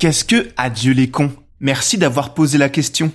Qu'est-ce que Adieu les cons? Merci d'avoir posé la question.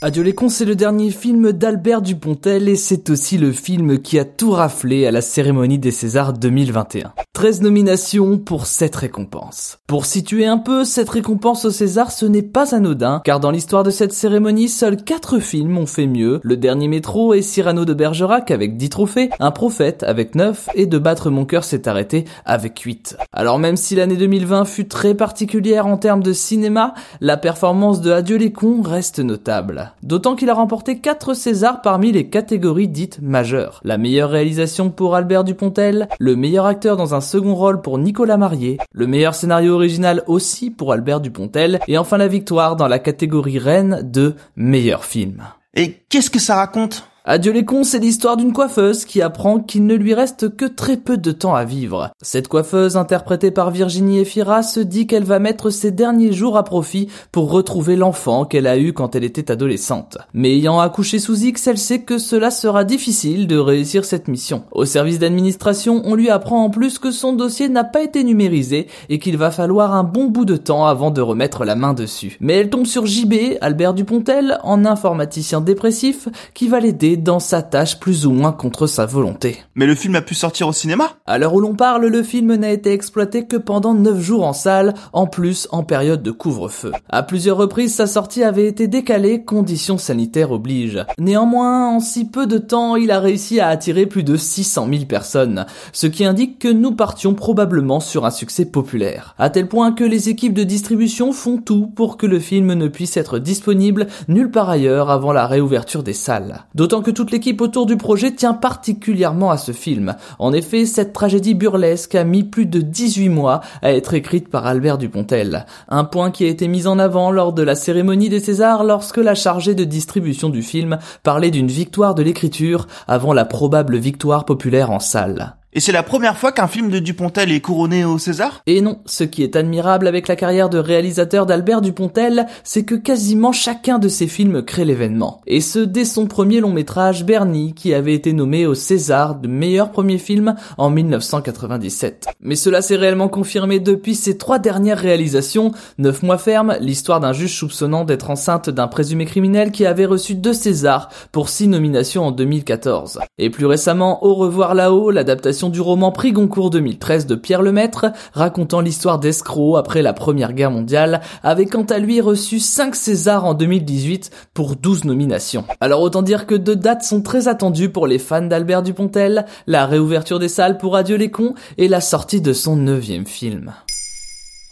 Adieu les cons, c'est le dernier film d'Albert Dupontel et c'est aussi le film qui a tout raflé à la cérémonie des Césars 2021. 13 nominations pour cette récompense. Pour situer un peu, cette récompense au César, ce n'est pas anodin, car dans l'histoire de cette cérémonie, seuls 4 films ont fait mieux. Le dernier métro et Cyrano de Bergerac avec 10 trophées, Un prophète avec 9 et De battre mon cœur s'est arrêté avec 8. Alors même si l'année 2020 fut très particulière en termes de cinéma, la performance de Adieu les cons reste notable. D'autant qu'il a remporté 4 Césars parmi les catégories dites majeures. La meilleure réalisation pour Albert Dupontel, le meilleur acteur dans un second rôle pour Nicolas Marié, le meilleur scénario original aussi pour Albert Dupontel, et enfin la victoire dans la catégorie reine de meilleur film. Et qu'est-ce que ça raconte? Adieu les cons, c'est l'histoire d'une coiffeuse qui apprend qu'il ne lui reste que très peu de temps à vivre. Cette coiffeuse, interprétée par Virginie Efira, se dit qu'elle va mettre ses derniers jours à profit pour retrouver l'enfant qu'elle a eu quand elle était adolescente. Mais ayant accouché sous X, elle sait que cela sera difficile de réussir cette mission. Au service d'administration, on lui apprend en plus que son dossier n'a pas été numérisé et qu'il va falloir un bon bout de temps avant de remettre la main dessus. Mais elle tombe sur JB, Albert Dupontel, en informaticien dépressif, qui va l'aider dans sa tâche plus ou moins contre sa volonté. Mais le film a pu sortir au cinéma? À l'heure où l'on parle, le film n'a été exploité que pendant 9 jours en salle, en plus en période de couvre-feu. À plusieurs reprises, sa sortie avait été décalée, conditions sanitaires obligent. Néanmoins, en si peu de temps, il a réussi à attirer plus de 600 000 personnes, ce qui indique que nous partions probablement sur un succès populaire. À tel point que les équipes de distribution font tout pour que le film ne puisse être disponible nulle part ailleurs avant la réouverture des salles. D'autant que toute l'équipe autour du projet tient particulièrement à ce film. En effet, cette tragédie burlesque a mis plus de 18 mois à être écrite par Albert Dupontel. Un point qui a été mis en avant lors de la cérémonie des Césars lorsque la chargée de distribution du film parlait d'une victoire de l'écriture avant la probable victoire populaire en salle. Et c'est la première fois qu'un film de Dupontel est couronné au César? Et non, ce qui est admirable avec la carrière de réalisateur d'Albert Dupontel, c'est que quasiment chacun de ses films crée l'événement. Et ce, dès son premier long métrage, Bernie, qui avait été nommé au César de meilleur premier film en 1997. Mais cela s'est réellement confirmé depuis ses trois dernières réalisations, Neuf mois ferme, l'histoire d'un juge soupçonnant d'être enceinte d'un présumé criminel qui avait reçu deux Césars pour six nominations en 2014. Et plus récemment, Au revoir là-haut, l'adaptation du roman Prix Goncourt 2013 de Pierre Lemaître, racontant l'histoire d'escrocs après la Première Guerre mondiale, avait quant à lui reçu 5 Césars en 2018 pour 12 nominations. Alors autant dire que deux dates sont très attendues pour les fans d'Albert Dupontel, la réouverture des salles pour Adieu les cons et la sortie de son neuvième film.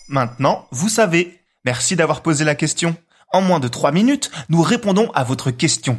Maintenant, vous savez. Merci d'avoir posé la question. En moins de 3 minutes, nous répondons à votre question.